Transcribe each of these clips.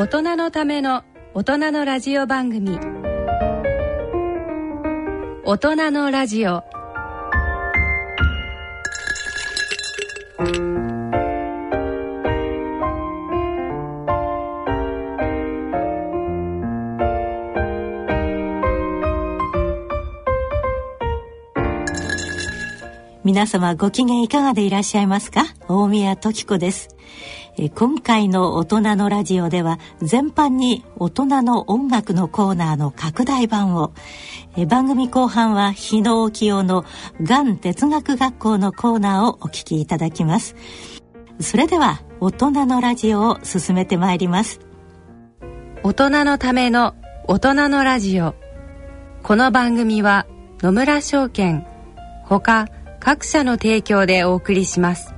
大人のための大人のラジオ番組。大人のラジオ。皆様ご機嫌いかがでいらっしゃいますか？大宮時子です。今回の大人のラジオでは全般に大人の音楽のコーナーの拡大版を番組後半は日野沖用のがん哲学学校のコーナーをお聞きいただきます。それでは大人のラジオを進めてまいります。大人のための大人のラジオ。この番組は野村証券ほか各社の提供でお送りします。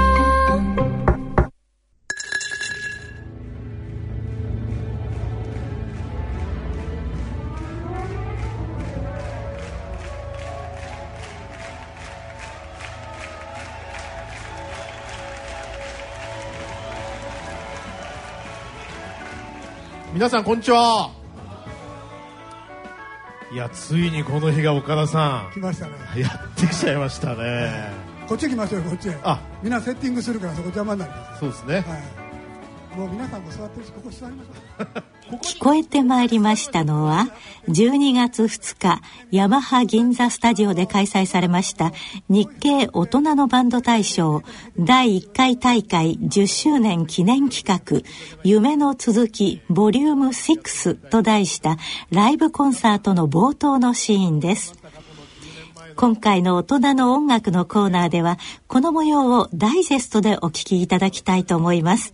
皆さんこんにちは。いやついにこの日が岡田さ来ましたね。んやってきちゃいましたね。こっち来ましょうよこっち。へあ。みんなセッティングするからそこ邪魔になります。そうですね、はい。もう皆さんも座ってるしここ座りましょう 聞こえてまいりましたのは12月2日ヤマハ銀座スタジオで開催されました日系大人のバンド大賞第1回大会10周年記念企画夢の続き Vol.6 と題したライブコンサートの冒頭のシーンです。今回の大人の音楽のコーナーではこの模様をダイジェストでお聞きいただきたいと思います。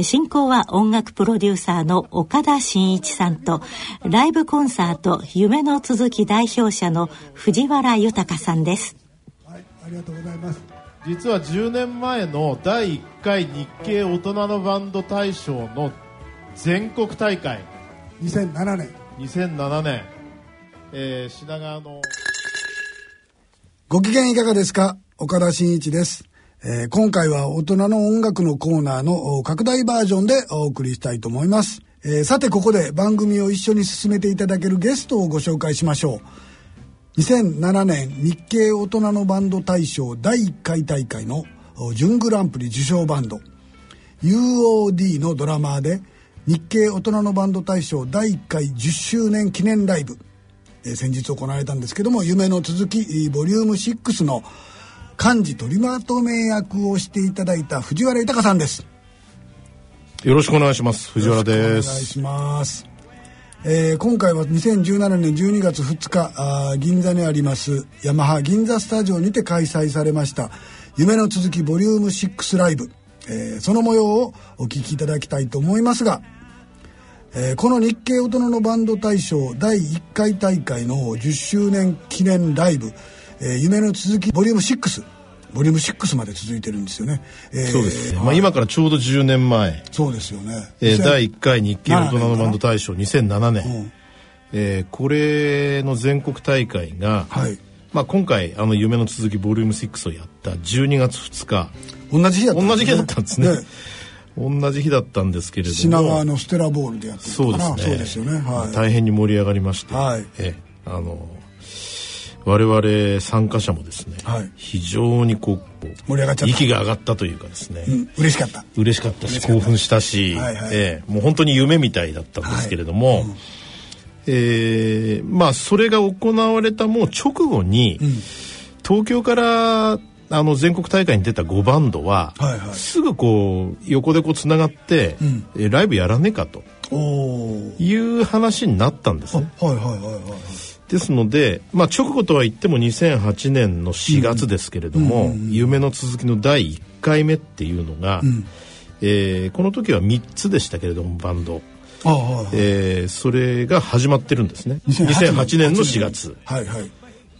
進行は音楽プロデューサーの岡田真一さんとライブコンサート夢の続き代表者の藤原豊さんです。はいありがとうございます。実は10年前の第1回日経大人のバンド大賞の全国大会。2007年。2007年、えー品川のご機嫌いかがですか？岡田真一です、えー今回は大人の音楽のコーナーの拡大バージョンでお送りしたいと思います、えーさてここで番組を一緒に進めていただけるゲストをご紹介しましょう。2007年日経大人のバンド大賞第1回大会の準グランプリ受賞バンド。UOD のドラマーで日経大人のバンド大賞第1回10周年記念ライブ。えー先日行われたんですけども夢の続きえーボリューム6の幹事取りまとめ役をしていただいた藤原豊さんです。よろしくお願いします。藤原でお願いすします、えー今回は2017年12月2日あー銀座にありますヤマハ銀座スタジオにて開催されました夢の続きボリューム6ライブ、えーその模様をお聞きいただきたいと思いますがえーこの日経大人のバンド大賞第1回大会の10周年記念ライブ「えー夢の続きボリューム6ボリューム6まで続いてるんですよね、えーそうですね、まあ、今からちょうど10年前、そうですよね、えー2000第1回日経大人のバンド大賞2007年、うん。えーこれの全国大会が、はい。まあ、今回あの夢の続きボリューム6をやった12月2日。同じ日だったん同じ日だったんですね同じ日だったんですけれども。品川のステラボールでやってるそうですね。そうですよね。はい、大変に盛り上がりまして、はい。えあの我々参加者もですね、はい。非常にこう盛り上がっちゃった。息が上がったというかですね、うん。嬉しかった。嬉しかったし興奮したし、はいはい。ええ。もう本当に夢みたいだったんですけれども、えーまあそれが行われたもう直後に、東京からあの全国大会に出た5バンドは、はいはい。すぐこう横でこうつながって、ん。えライブやらねえかと。いう話になったんですね。はいはいはいはいはい。ですので、まあ、直後とは言っても2008年の4月ですけれども、夢の続きの第1回目っていうのが、えーこの時は3つでしたけれどもバンド、ああはいはい。えーそれが始まってるんですね。2008年の4月はいはい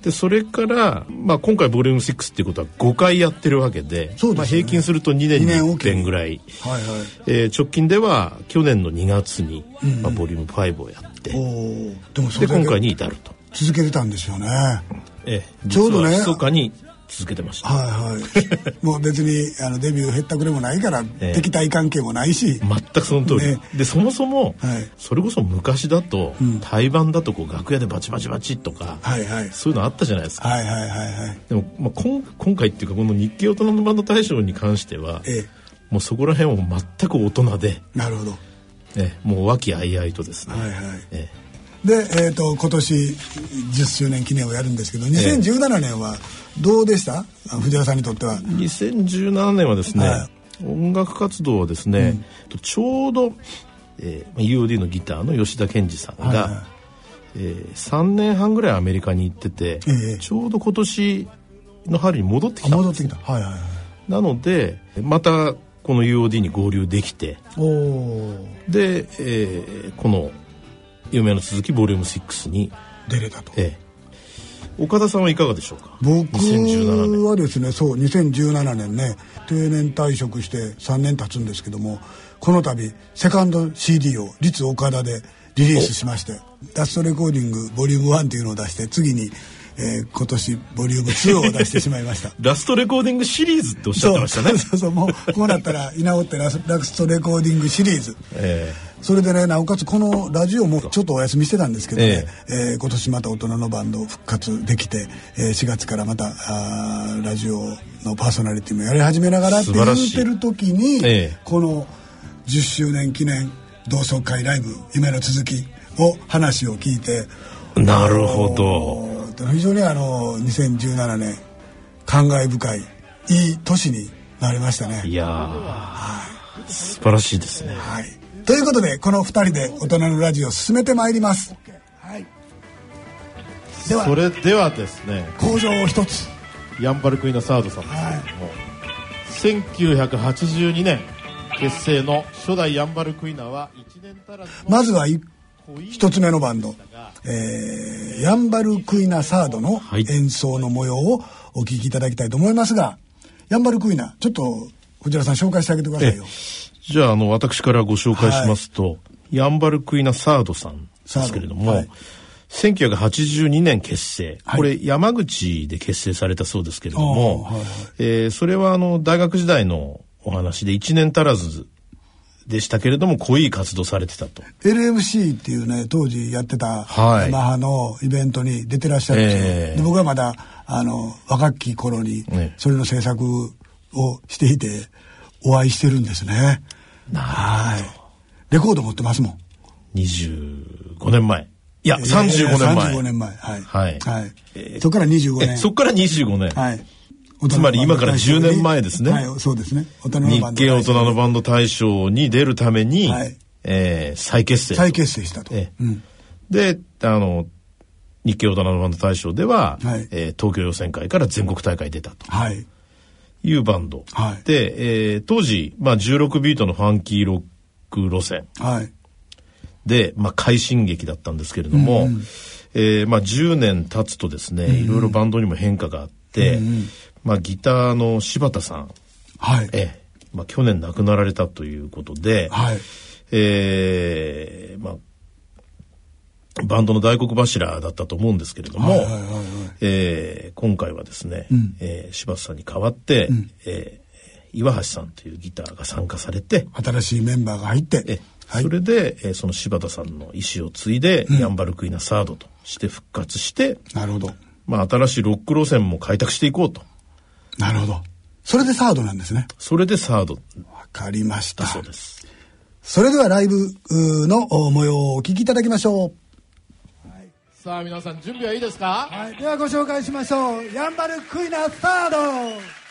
でそれから、まあ、今回ボリューム6っていうことは5回やってるわけでまあ、そうですね。平均すると2年に1二年おきに。遍ぐらい、はいはい。えー直近では去年の2月に、まあ、ボリューム5をやって、おおで今回に至ると。続けてたんですよね。ええ、ちょうどね。密かに続けてました。はいはい。もう別にあのデビューへったくれもないから、ええ。敵対関係もないし。全くその通り、ね。でそもそも、はい。それこそ昔だと、対バンだとこう楽屋でバチバチバチとか、はいはい。そういうのあったじゃないですか、はいはいはいはい。でも、まあ、今今回っていうかこの日経大人のバンド大賞に関しては、ええ。もうそこら辺は全く大人で、なるほど。ええもう和気あいあいとですね、はいはい。えで、えー、と今年10周年記念をやるんですけど2017年はどうでした？あ藤原さんにとっては。え2017年はですね、は音楽活動はですね、ちょうど、えーまあ UOD のギターの吉田健二さんが、はいはい。えー3年半ぐらいアメリカに行ってて、ええ。ちょうど今年の春に戻ってきた戻ってきた。はいはいはい。なのでまたこの UOD に合流できてで、えーこの「夢の続きボリューム6に、出れたと。えー岡田さんはいかがでしょうか？僕2017年はですねそう2017年ね定年退職して3年経つんですけどもこの度セカンド CD を立岡田でリリースしましてラストレコーディングボリューム1っていうのを出して次に、えー今年ボリューム2を出してしまいました。ラストレコーディングシリーズっておっしゃってましたね。そうそうそうもうこうなったら居直ってラスラストレコーディングシリーズ。えそれでねなおかつこのラジオもちょっとお休みしてたんですけどね、ええ。ー今年また大人のバンド復活できて、えー4月からまたあーラジオのパーソナリティもやり始めながらって言ってる時に、ええ。この10周年記念同窓会ライブ「夢の続き」を話を聞いてーなるほど。非常にあの2017年感慨深いいい年になりましたね。いやー素晴らしいですね。はい。ということで、この二人で大人のラジオを進めてまいります。はい。ではそ、れではですね工場を一つ。ヤンバルクイナサードさんですけども、1982年結成の初代ヤンバルクイナは1年足らずのまずはい一つ目のバンド、えー、ヤンバルクイナサードのはい演奏の模様をお聞きいただきたいと思いますが、ヤンバルクイナ、ちょっと、藤原さん紹介してあげてくださいよ。じゃああの私からご紹介しますと、ヤンバルクイナサードさんですけれども、はい。1982年結成、はい。これ山口で結成されたそうですけれども、はいはい。えーそれはあの大学時代のお話で1年足らずでしたけれども濃い活動されてたと。LMC っていうね当時やってたはい。ヤマハのイベントに出てらっしゃるんですよ、ええ。で僕はまだあの若き頃にええ。それの制作をしていてお会いしてるんですねはい。レコード持ってますもん。25年前。いや、いやいや35年前。35年前。はい。はい。はい。そこから25年。えそこから25年。はい。つまり今から10年前ですね。はいそうですね。日バンド経大人のバンド大賞に出るために、はい。えー再結成。再結成したと、ええ。うん。で、あの、日経大人のバンド大賞では、はい。えー東京予選会から全国大会出たと。はいいうバンド。はい。で、えー当時、まあ、16ビートのファンキーロック路線。はい。で、まあ、快進撃だったんですけれども、えーまあ、10年経つとですね、いろいろバンドにも変化があって、まあ、ギターの柴田さん、はい。ええ。まあ、去年亡くなられたということで、はい。えーまあ、バンドの大黒柱だったと思うんですけれども、はいはいはいはいえー今回はですね、んえー柴田さんに代わって、えー岩橋さんというギターが参加されて、新しいメンバーが入ってえはいそれで、えーその柴田さんの意思を継いで、ヤンバルクイナサードとして復活して、なるほどまあ、新しいロック路線も開拓していこうと。なるほど。それでサードなんですね。それでサード。わかりました。そうです。それではライブのお模様をお聞きいただきましょう。さあ皆さん準備はいいですか？はい、ではご紹介しましょう。ヤンバルクイナサード。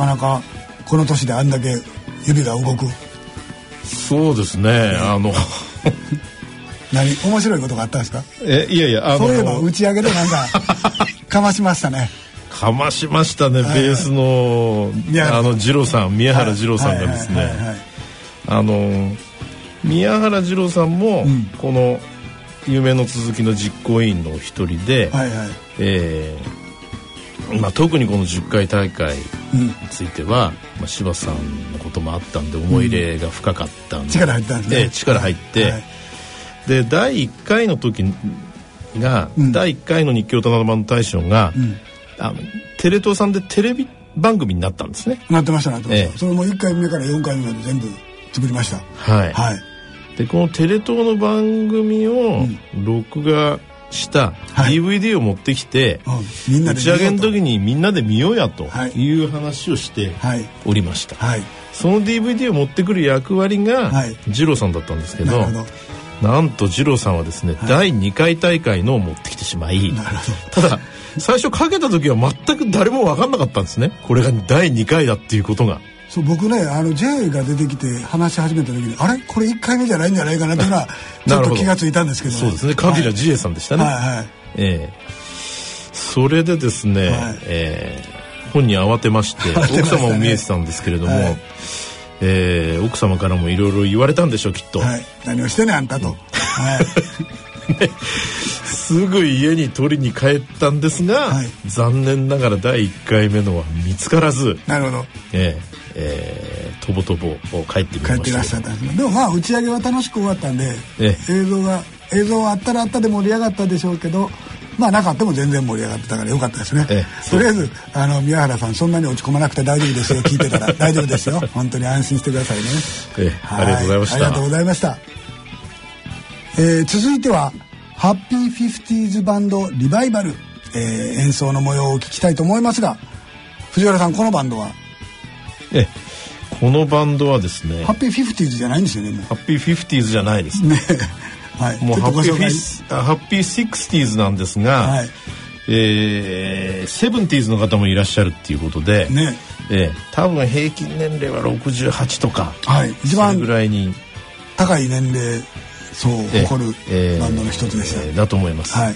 かなかこの年であんだけ指が動く。そうですね。あの、何？面白いことがあったんですか？え、いやいや、あの、そういえば打ち上げでなんか かましましたね。かましましたね、ベはいースの、宮原あの、二郎さん、宮原二郎さんがですはいはいはいねはい、あの、宮原二郎さんもうん、この、夢の続きの実行委員の一人で、はいはい。えーまあ、特にこの10回大会うんについては、まあ、柴田さんのこともあったんで思い入れが深かったんで、力入ったんで力入って、はい。で第1回の時が、うん。第1回の日経大人版大賞が、ん。あのテレ東さんでテレビ番組になったんですね。なってましたなってました、ええ。それも1回目から4回目まで全部作りました。はい、はい。でこのテレ東の番組を録画したはい。DVD を持ってきて、うん。みんな打ち上げの時にみんなで見ようやとはい。いう話をしてはい。おりました、はい。その DVD を持ってくる役割がはい。二郎さんだったんですけど,、なんと二郎さんはですね、第2回大会のを持ってきてしまいただ最初かけた時は全く誰も分かんなかったんですね。これが第2回だっていうことがそう僕ねあの J が出てきて話し始めた時にあれ？これ1回目じゃないんじゃないかなっていうのは ちょっと気がついたんですけどそうですね。カビラジエさんでしたね、はいはい。ええ。それでですね、はい。ええ本人慌てまして 奥様も見えてたんですけれども、はい。ええ奥様からもいろいろ言われたんでしょうきっと、はい。何をしてんねんあんたと、はい すぐ家に取りに帰ったんですが、はい。残念ながら第1回目のは見つからず、なるほど。ええええとぼとぼ帰ってみま帰ってらっししたゃったんですね。でもまあ打ち上げは楽しく終わったんで、え映像が映像はあったらあったで盛り上がったでしょうけどまあなかったも全然盛り上がってたからよかったですね、ええとりあえずあの宮原さんそんなに落ち込まなくて大丈夫ですよ聞いてたら大丈夫ですよ。本当に安心してくださいね。ええありがとうございました。ありがとうございました、えー続いてはハッピーフィフティーズバンドリバイバル、えー演奏の模様を聞きたいと思いますが藤原さんこのバンドは？ええこのバンドはですねハッピ Fifties じゃないんですよねもハッ py Fifties じゃないですうね。はい。もうハッピーフィスあ Happy Sixties なんですが、はい。えー Seventies の方もいらっしゃるっていうことで、ね。えー多分平均年齢は68とか、はい。一番ぐらいに。高い年齢層を誇るえーバンドの一つでした、えーだと思います、はい。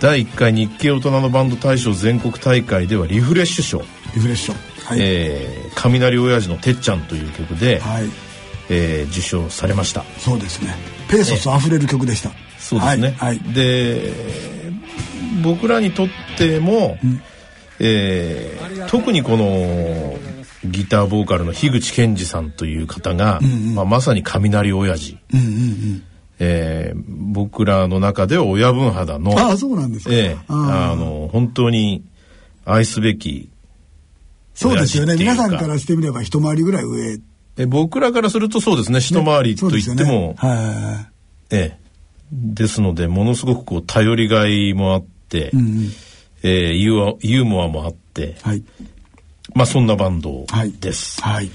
第1回日経大人のバンド大賞全国大会ではリフレッシュ賞、リフレッシュ。はい、えー雷親父のてっちゃんという曲で、はい。えー受賞されました。そうですね。ペーソスあふれる曲でした、そうですね、はい、はい。で僕らにとっても、えー特にこのギターボーカルの樋口健二さんという方が、まあ、まさに雷親父、うんうんうんえー僕らの中では親分肌のああそうなんですか、ええあの本当に愛すべきそうですよね。皆さんからしてみれば一回りぐらい上。え僕らからするとそうですね。一回りと言っても、そうですよね。はい。ええ。ですのでものすごくこう頼りがいもあって、うんうん。えーユーモアもあって。はい。まあそんなバンドです。はいはい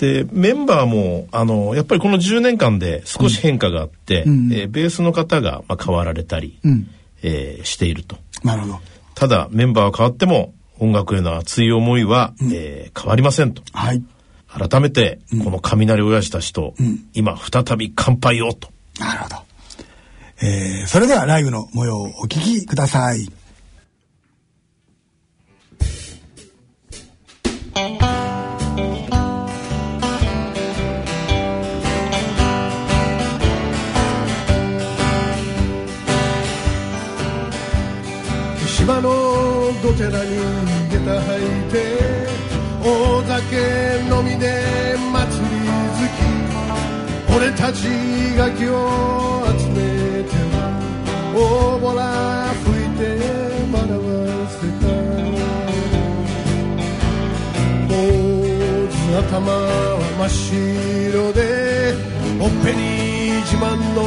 でメンバーもあのやっぱりこの10年間で少し変化があって、うん。えーベースの方が、まあ、変わられたり、うん。えーしていると。なるほど。ただメンバーは変わっても音楽への熱い思いは、えー変わりませんと。はい。改めてこの雷親父たちと、今再び乾杯をと。なるほど、えー、それではライブの模様をお聞きくださいどちらに下駄履いて大酒飲みで祭り好き俺たちガキを集めて大ボラ吹いて学ばせた。坊主頭は真っ白でほっぺに自慢の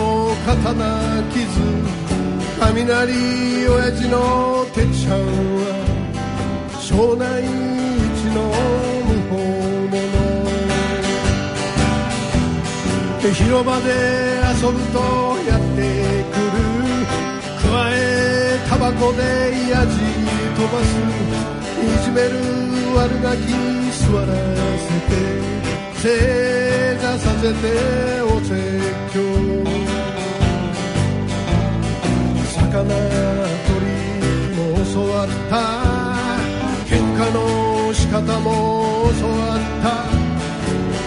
刀傷。雷親父のてっちゃんは庄内一の無法者で広場で遊ぶとやってくる。加えタバコでやじ飛ばすいじめる。悪ガキ座らせて正座させてお説教魚取りも教わった。喧嘩の仕方も教わった。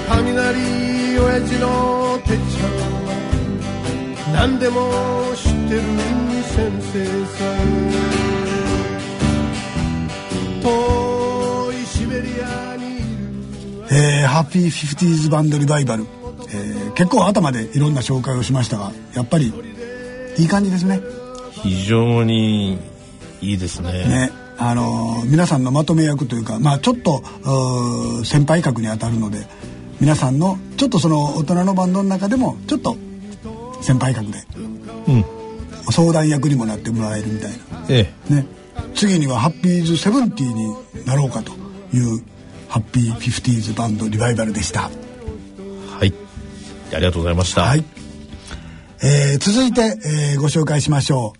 雷親父のてっちゃんは何でも知ってる先生さ。ん遠いシベリアにいるえー、ハッピーフィフティーズバンドリバイバル、えー、結構頭でいろんな紹介をしましたがやっぱりいい感じですね。非常にいいですね。ねあのー皆さんのまとめ役というかまあちょっと先輩格に当たるので皆さんのちょっとその大人のバンドの中でもちょっと先輩格でうん。相談役にもなってもらえるみたいええ。なね次にはハッピーズセブンティーになろうかというハッピーフィフティーズバンドリバイバルでしたはい。ありがとうございました。はい、えー続いて、えーご紹介しましょう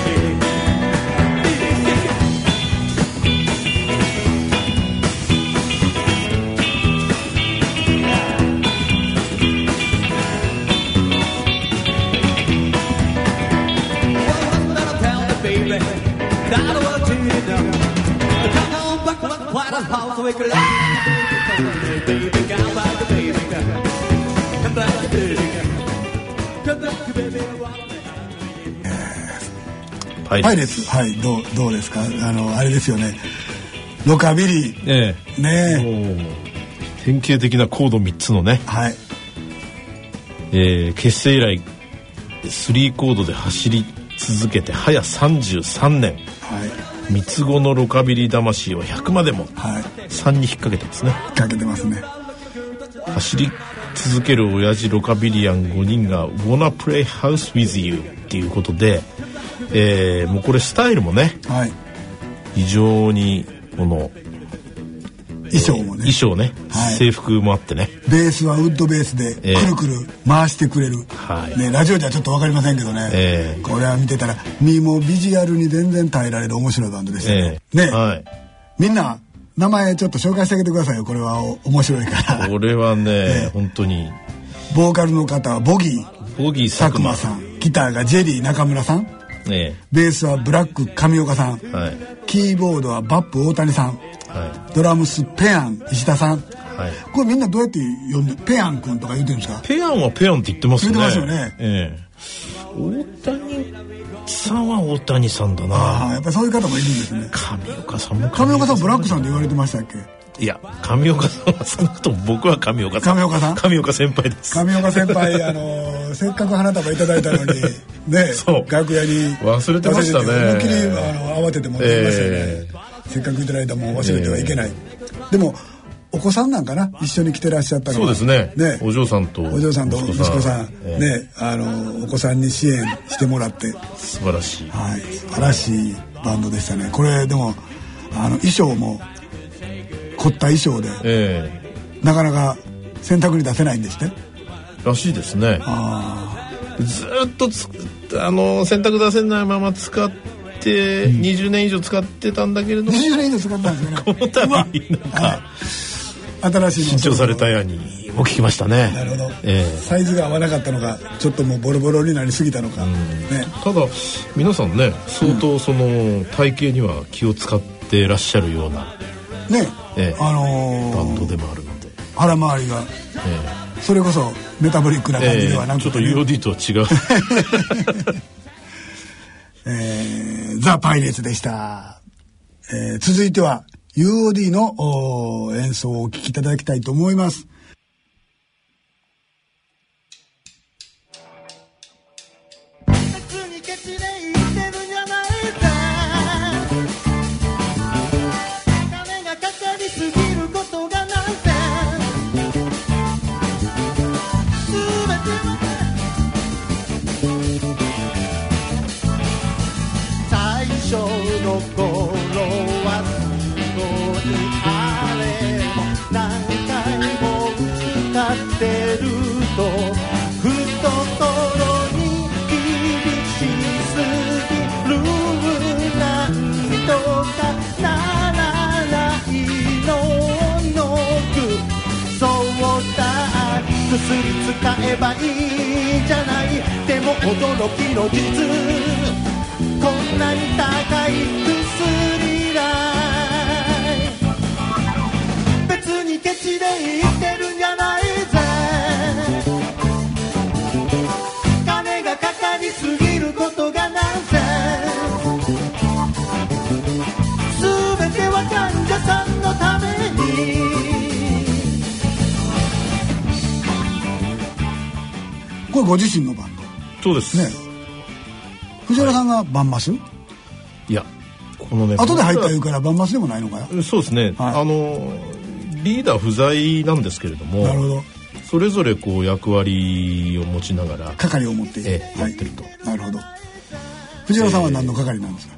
はい。パイレーツ。はいどうどうですか？あのあれですよね。ロカビリ。ーえ。え。ね典型的なコード3つのね、はい。えー結成以来3コードで走り続けて早33年。はい三つ子のロカビリー魂を100までもはい。3に引っ掛けてますね。かけてますね。走り続ける親父ロカビリアン5人が「Wanna Play House with You」っていうことで、えーもうこれスタイルもねはい。非常にこの衣装もね。衣装ね、はい。制服もあってね。ベースはウッドベースでくえ。えるくる回してくれる、はい。ね、ラジオじゃちょっと分かりませんけどね、ええ。これは見てたらみもビジュアルに全然耐えられる面白いバンドですよ。えねね、えはい。みんな名前ちょっと紹介してあげてくださいよこれは。お面白いから。これはね、本当に。ボーカルの方はボギー。ボギー佐佐久久間間さん。ギターがジェリー中村さん。えベースはブラック上岡さん、えはい。キーボードはバップ大谷さんはドラムスペアン石田さん。いはい。これみんなどうやって呼んでペアン君とか言うてるんですか？ペアンはペアンって言ってますよね。言ってますよね。ええ。大谷さんは大谷さんだああなやっぱりそういう方もいるんですね。上岡さんも上岡さん。ブラックさんって言われてましたっけ？いや上岡さんは少なくとも僕は上岡さん。上岡さん？上岡先輩です。上岡先輩 あのーせっかく花束いただいたのにねそう。楽屋に忘れてましたね。思いっきりあの慌てて持ってきましたよね、えせっかくいただいたもん忘れてはいけない、でもお子さんなんかな？一緒に来てらっしゃったのそうはですね。ね。お嬢さんとお嬢さんと息子さん。ええ。ね。あのお子さんに支援してもらって。素晴らしい。はい。素晴らしいバンドでしたね。これでもあの衣装も凝った衣装でえなかなか洗濯に出せないんですねえらしいですね。ずーっとつあの洗濯出せないまま使って、20年以上使ってたんだけれども20年以上使ったんですよね。この度なんか新しいの新調されたやにも聞きましたね。なるほど、ええ。サイズが合わなかったのかちょっともうボロボロになりすぎたのか、ね。ただ皆さんね相当その体型には気を使ってらっしゃるようなね、ええあのーバンドでもあるので、腹回りがえそれこそメタボリックなえ感じでえはなくて、えちょっと UOD とは違う。えーザ・パイレーツでした、えー続いては UOD のお演奏をお聴きいただきたいと思います。薬使えばいいじゃない。でも驚きの実。こんなに高い薬これご自身のバンそうです。ね。藤原さんがバンマス、いやこのね後で入った言うからバンマスでもないのかよ。そうですね、はい。あのリーダー不在なんですけれどもなるほど。それぞれこう役割を持ちながら係を持って。ええやってると。なるほど。藤原さんは何の係なんですか、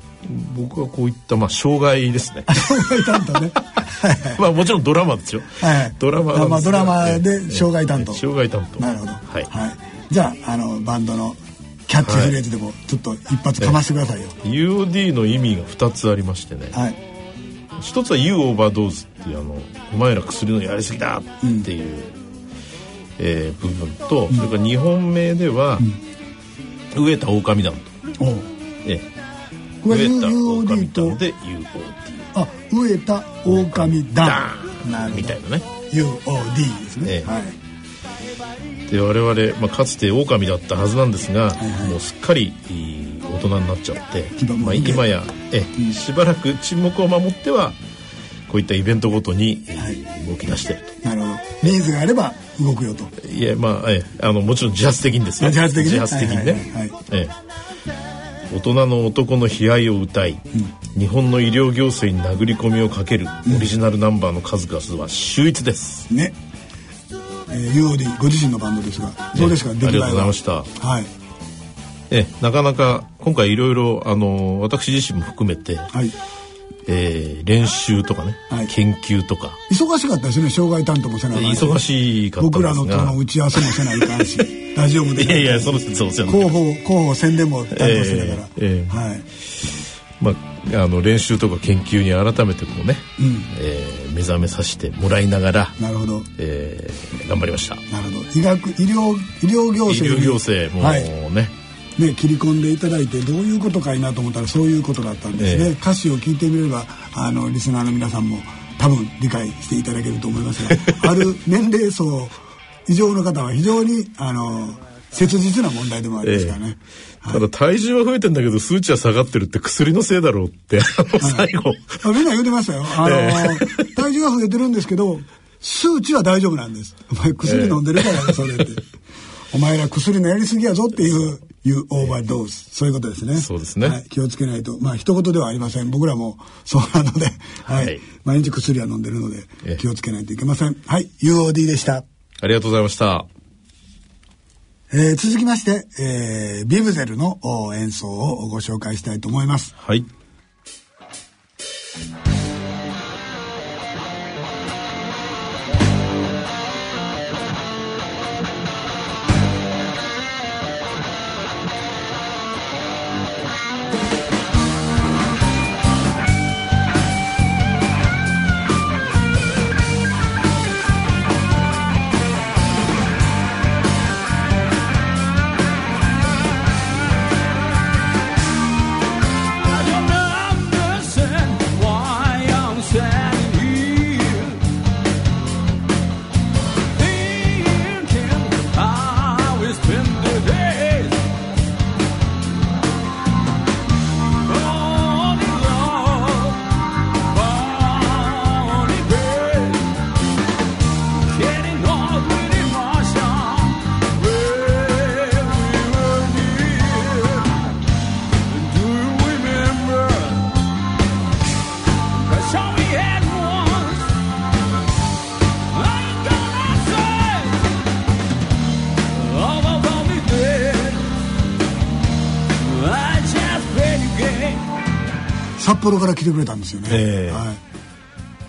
僕はこういったまあ障害ですね。障害担当ね。まあもちろんドラマですよ。はいはい。ドラマあまあドラマええで障害担当、ええ障害担当。なるほど。はい、じゃああのバンドのキャッチフレーズでもちょっと一発かましてくださいよ。UOD の意味が2つありましてね、はい。一つは You オーバードーズっていうあのお前ら薬のやりすぎだっていう、えー部分と、それから2本目では、飢えた狼団と、おう。えこれ飢えた狼団で UOD あ飢えた狼団みたいなね。UOD ですね、ええ。はいで我々、まあ、かつて狼だったはずなんですが、いはい。もうすっかりいい大人になっちゃってまあ、今やえ、しばらく沈黙を守ってはこういったイベントごとに、はい。動き出してるなるほど。ニーズがあれば動くよと。といやまあえあのもちろん自発的にです。よ自発的に自発的にね、はいはいはいはい。ええ。大人の男の悲哀を歌い、日本の医療行政に殴り込みをかけるオリジナルナンバーの数々は秀逸です、ね、えー、UOD ご自身のバンドですがどうですか、ええ出来栄えはありがとうございました。は。い。ええなかなか今回いろいろあの私自身も含めて、はい。えー練習とかね、はい。研究とか。忙しかったですね障害担当もせなあかんし。忙しかったん僕らのとの打ち合わせもせないかんし ラジオも出いない。やいやそうです広報広報宣伝も担当してたから、ええええ。はい。まあ、あの練習とか研究に改めてこうね、うん。えー目覚めさせてもらいながら、なるほど。えー頑張りました。なるほど。医学医療医療行医政に。療行政もはい。ね、ね、切り込んでいただいてどういうことかいなと思ったらそういうことだったんですね、ええ。歌詞を聞いてみればあのリスナーの皆さんも多分理解していただけると思いますが ある年齢層以上の方は非常にあの切実な問題でもありますからね、ただ体重は増えてんだけど数値は下がってるって薬のせいだろうって、最後。あみんな言うてましたよ。あの、え体重が増えてるんですけど、数値は大丈夫なんです。お前薬飲んでるからね、それって。お前ら薬のやりすぎやぞっていう、いうオーバードーズ。そういうことですね。そうですねはい、気をつけないと。まあ、一言ではありません。僕らもそうなので、はい。はい毎日薬は飲んでるのでええ、気をつけないといけません。はい。UOD でした。ありがとうございました。えー続きまして、えービブゼルの演奏をご紹介したいと思います。はい。札幌から来てくれたんですよね。ええは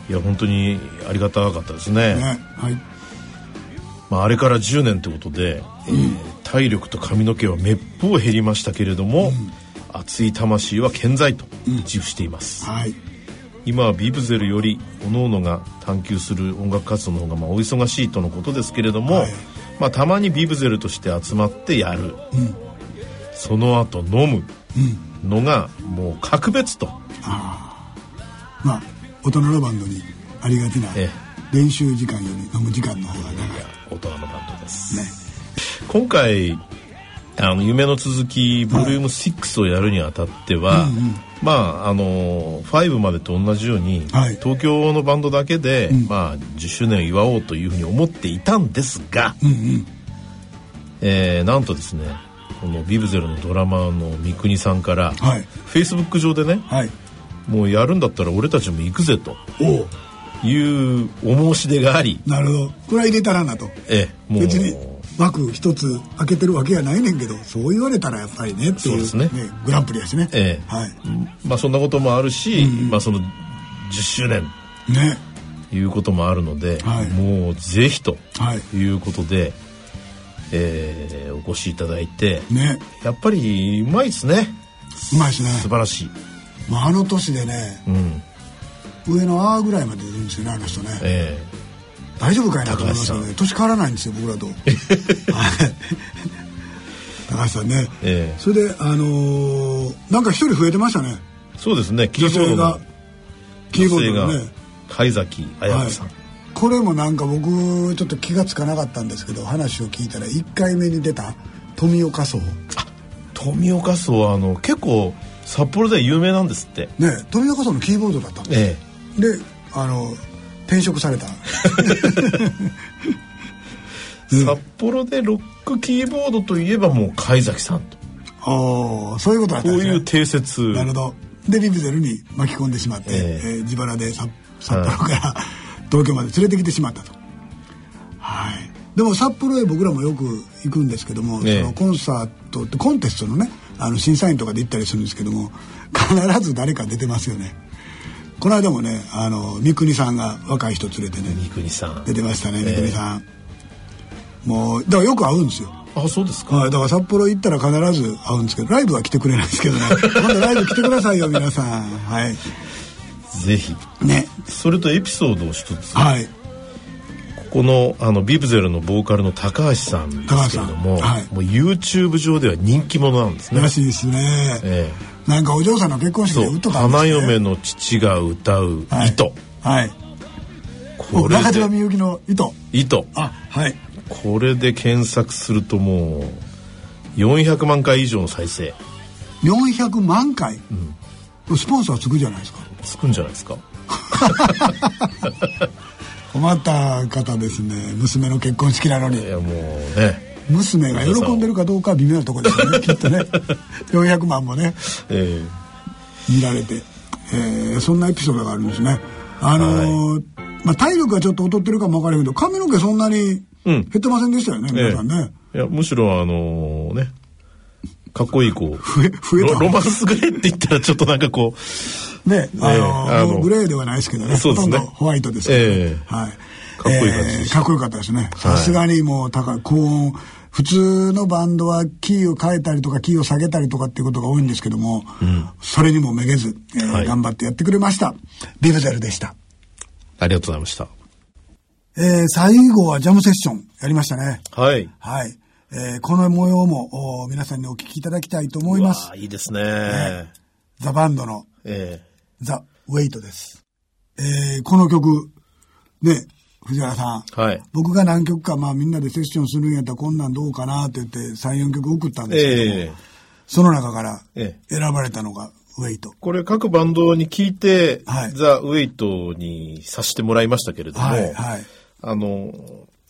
いや、本当にありがたかったですね。い。ね。はい。まあ、あれから10年ってことで、えー体力と髪の毛はめっぽう減りましたけれども、熱い魂は健在と自負しています、はい。今はビブゼルより各々が探求する音楽活動の方がまあお忙しいとのことですけれども、はいまあ、たまにビブゼルとして集まってやる、その後飲むのがもう格別と、まあ、大人のバンドにありがちなえ練習時間より飲む時間の方が長い。大人のバンドです、ね。今回あの夢の続きボリューム6をやるにあたっては、まああの5までと同じように、はい。東京のバンドだけで、まあ、10周年を祝おうというふうに思っていたんですが、えーなんとですねこのビブゼルのドラマーの三國さんから、はい。フェイスブック上でねはい。もうやるんだったら俺たちも行くぜというお申し出があり、なるほど。これは入れたらなと。えーもう別に枠一つ開けてるわけやないねんけど、そう言われたらやっぱりねっていう。そうですねグランプリやしね。ええはい。まあそんなこともあるし、まあその10周年ね。いうこともあるので、はいもうぜひとはい。いうことで、えーお越しいただいてね。やっぱりうまいですねうまいしね。素晴らしい、まあ、あの年でね、うん上のあーぐらいまで出るんですよね、あの人ね。え大丈夫かいなと思いますよ高橋ね。年変わらないんですよ、僕らと。はい高橋さんね。ええそれで、あのーなんか一人増えてましたね。ーそうですね女性がキーボードのね。貝崎彩子さん、これもなんか僕ちょっと気がつかなかったんですけど話を聞いたら1回目に出た富岡荘富岡荘はあの結構札幌では有名なんですって。ね富岡荘のキーボードだったんです。えであの転職された。え 札幌でロックキーボードといえばもう貝崎さんと。おーそういうことだったんですね。こういう定説。なるほど。でビビゼルに巻き込んでしまって、ええ。えー自腹でさ札幌から東京まで連れてきてしまったと。はい。でも札幌へ僕らもよく行くんですけども、ええ。そのコンサートってコンテストのねあの審査員とかで行ったりするんですけども必ず誰か出てますよね。この間もねあの三國さんが若い人連れてね三國さん。出てましたねええ。三國さん、もうだからよく会うんですよ。あそうですか。はい、だから札幌行ったら必ず会うんですけどライブは来てくれないですけどね。今度ライブ来てくださいよ皆さん。はい。ぜひ。ね。それとエピソードを一つ。はい。ここのあのビブゼルのボーカルの高橋さんですけれども、はい、もう YouTube 上では人気者なんですね。らしいですね、ええ、なんかお嬢さんの結婚式で歌ったんです、ね、花嫁の父が歌う糸はい、はい、これ中島みゆきの糸。糸。あはい。これで検索するともう400万回以上の再生。400万回、うん、スポンサーつくじゃないですか。つくんじゃないですか 困った方ですね。娘の結婚式なのに。いやもうね。娘が喜んでるかどうかは微妙なところですよね。きっとね。400万もね、えー、見られて、えー、そんなエピソードがあるんですね。あのーはい、まあ、体力がちょっと劣ってるかも分からへんけど髪の毛そんなに減ってませんでしたよね、うん、皆さんね、えー、いやむしろあのね。かっこいいこう増え増えた。ロマンスグレーって言ったらちょっとなんかこうねあのグレーではないですけどね。そうですね。ホワイトですけど、はい。かっこいい感じえー、かっこよかったですね。さすがにもう高い高音普通のバンドはキーを変えたりとかキーを下げたりとかっていうことが多いんですけども、うん、それにもめげず、えー、はい、頑張ってやってくれました。ビブゼルでした。ありがとうございました。えー、最後はジャムセッションやりましたね。はい。はい。えー、この模様も皆さんにお聞きいただきたいと思います。いいですね、えー、ザ・バンドの、えー、ザ・ウェイトです。えー、この曲、ね、藤原さん、はい、僕が何曲か、まあみんなでセッションするんやったらこんなんどうかなって言って3、4曲送ったんですけども、えー、その中から選ばれたのが、ウェイト。これ各バンドに聞いて、はい、ザ・ウェイトにさせてもらいましたけれども、はいはい、あの、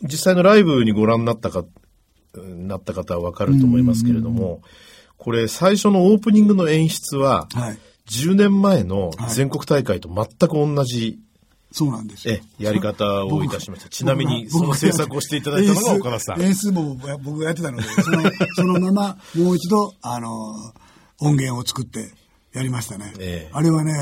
実際のライブにご覧になったかなった方はわかると思いますけれども、これ最初のオープニングの演出は、10年前の全国大会と全く同じ、そうなんですえ、やり方をいたしました。ちなみに、その制作をしていただいたのが岡田さん。演出も僕がやってたので、その、そのままもう一度、あの、音源を作ってやりましたね。えあれはね、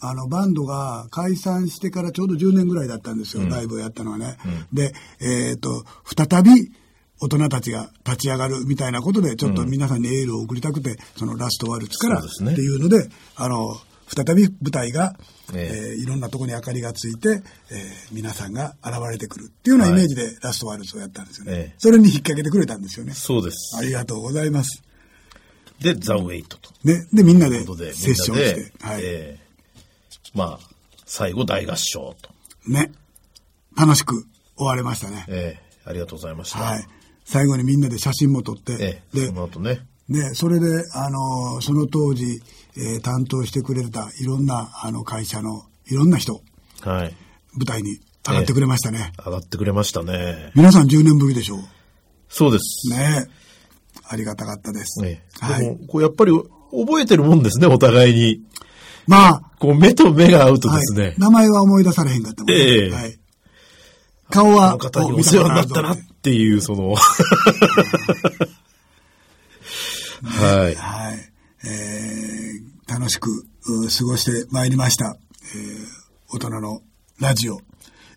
あの、バンドが解散してからちょうど10年ぐらいだったんですよ、うん、ライブをやったのはね。うん、で、えっ、ー、と、再び、大人たちが立ち上がるみたいなことで、ちょっと皆さんにエールを送りたくて、そのラストワルツからっていうので、あの、再び舞台が、えー、いろんなところに明かりがついて、えー、皆さんが現れてくるっていうようなイメージでラストワルツをやったんですよね。はい、それに引っ掛けてくれたんですよね。そうです。ありがとうございます。で、ザ・ウェイトと。ね。で、みんなでセッションして。はい。えー、まあ、最後大合唱と。ね。楽しく終われましたね。ええー、ありがとうございました。はい。最後にみんなで写真も撮って、ええ、で、その後ね。で、それで、あの、その当時、えー、担当してくれたいろんな、あの、会社のいろんな人、はい。舞台に上がってくれましたね。上がってくれましたね。皆さん10年ぶりでしょう。そうです。ねありがたかったです。ね、はい。こうやっぱり覚えてるもんですね、お互いに。まあ。こう目と目が合うとですね。はい、名前は思い出されへんかったもんね。ええー、はい。顔は。お世話になったなっていう、その。はい。はい。えー、楽しく過ごしてまいりました。えー、大人のラジオ。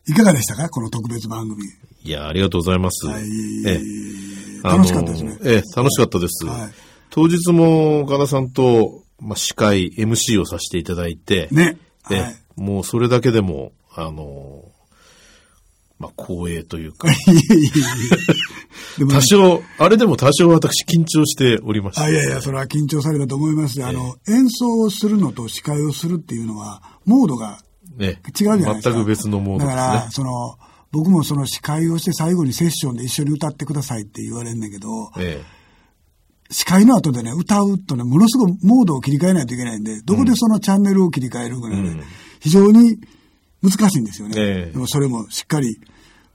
いかがでしたか？この特別番組。いや、ありがとうございます。はい。ええ、楽しかったですね。ええ、楽しかったです。はい。当日も岡田さんと、まあ、司会、MC をさせていただいて。ね。はい。もうそれだけでも、あのまあ、光栄というか。多少、あれでも多少私緊張しておりました、ね、いやいや、それは緊張されたと思います。あの、演奏をするのと司会をするっていうのは、モードが違うじゃないですか。全く別のモードですね。だから、その、僕もその司会をして最後にセッションで一緒に歌ってくださいって言われるんだけど、ええ、司会の後でね、歌うとね、ものすごくモードを切り替えないといけないんで、どこでそのチャンネルを切り替えるかね、うん、非常に難しいんですよね。ええ、でもそれもしっかり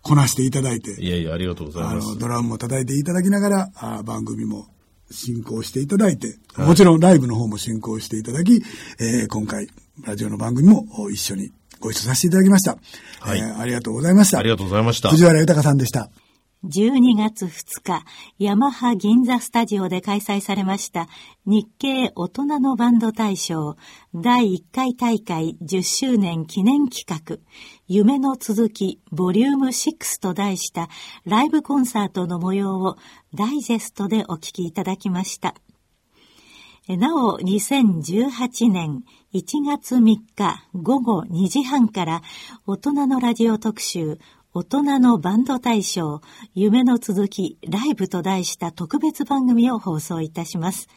こなしていただいて。いやいや、ありがとうございます。あの、ドラムも叩いていただきながら、あ番組も進行していただいて、はい、もちろんライブの方も進行していただき、えー、今回、ラジオの番組も一緒にご一緒させていただきました。はい、えー、ありがとうございました。ありがとうございました。藤原豊さんでした。12月2日、ヤマハ銀座スタジオで開催されました日経大人のバンド大賞第1回大会10周年記念企画夢の続きボリューム6と題したライブコンサートの模様をダイジェストでお聞きいただきました。なお、2018年1月3日午後2時半から大人のラジオ特集大人のバンド大賞夢の続きライブと題した特別番組を放送いたします。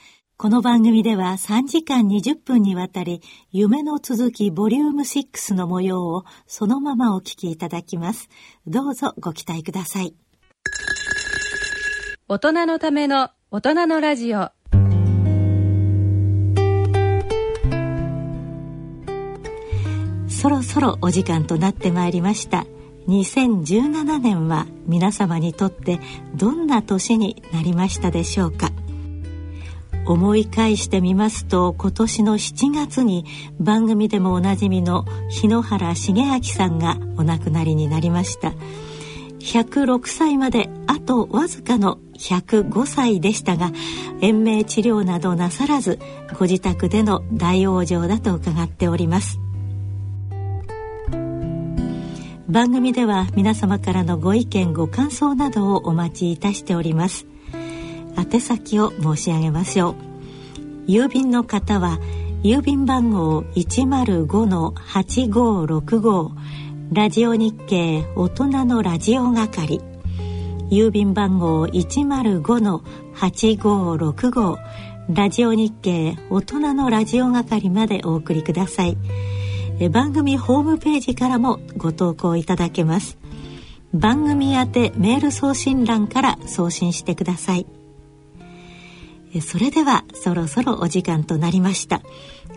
この番組では3時間20分にわたり夢の続きボリューム6の模様をそのままお聞きいただきます。どうぞご期待ください。大人のための大人のラジオそろそろお時間となってまいりました。2017年は皆様にとってどんな年になりましたでしょうか思い返してみますと今年の7月に番組でもおなじみの日野原重明さんがお亡くなりになりました。106歳まであとわずかの105歳でしたが延命治療などなさらずご自宅での大往生だと伺っております。番組では皆様からのご意見ご感想などをお待ちいたしております。宛先を申し上げましょう。郵便の方は郵便番号105-8565ラジオ日経大人のラジオ係。郵便番号105-8565ラジオ日経大人のラジオ係までお送りください。番組ホームページからもご投稿いただけます。番組宛てメール送信欄から送信してください。それではそろそろお時間となりました。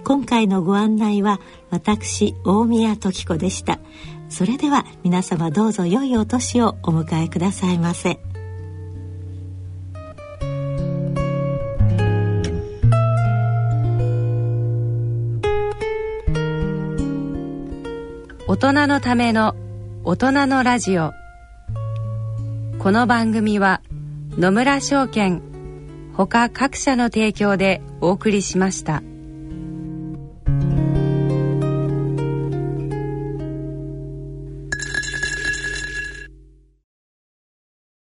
今回のご案内は私大宮時子でした。それでは皆様どうぞ良いお年をお迎えくださいませ。大人のための大人のラジオ。この番組は野村証券他各社の提供でお送りしました。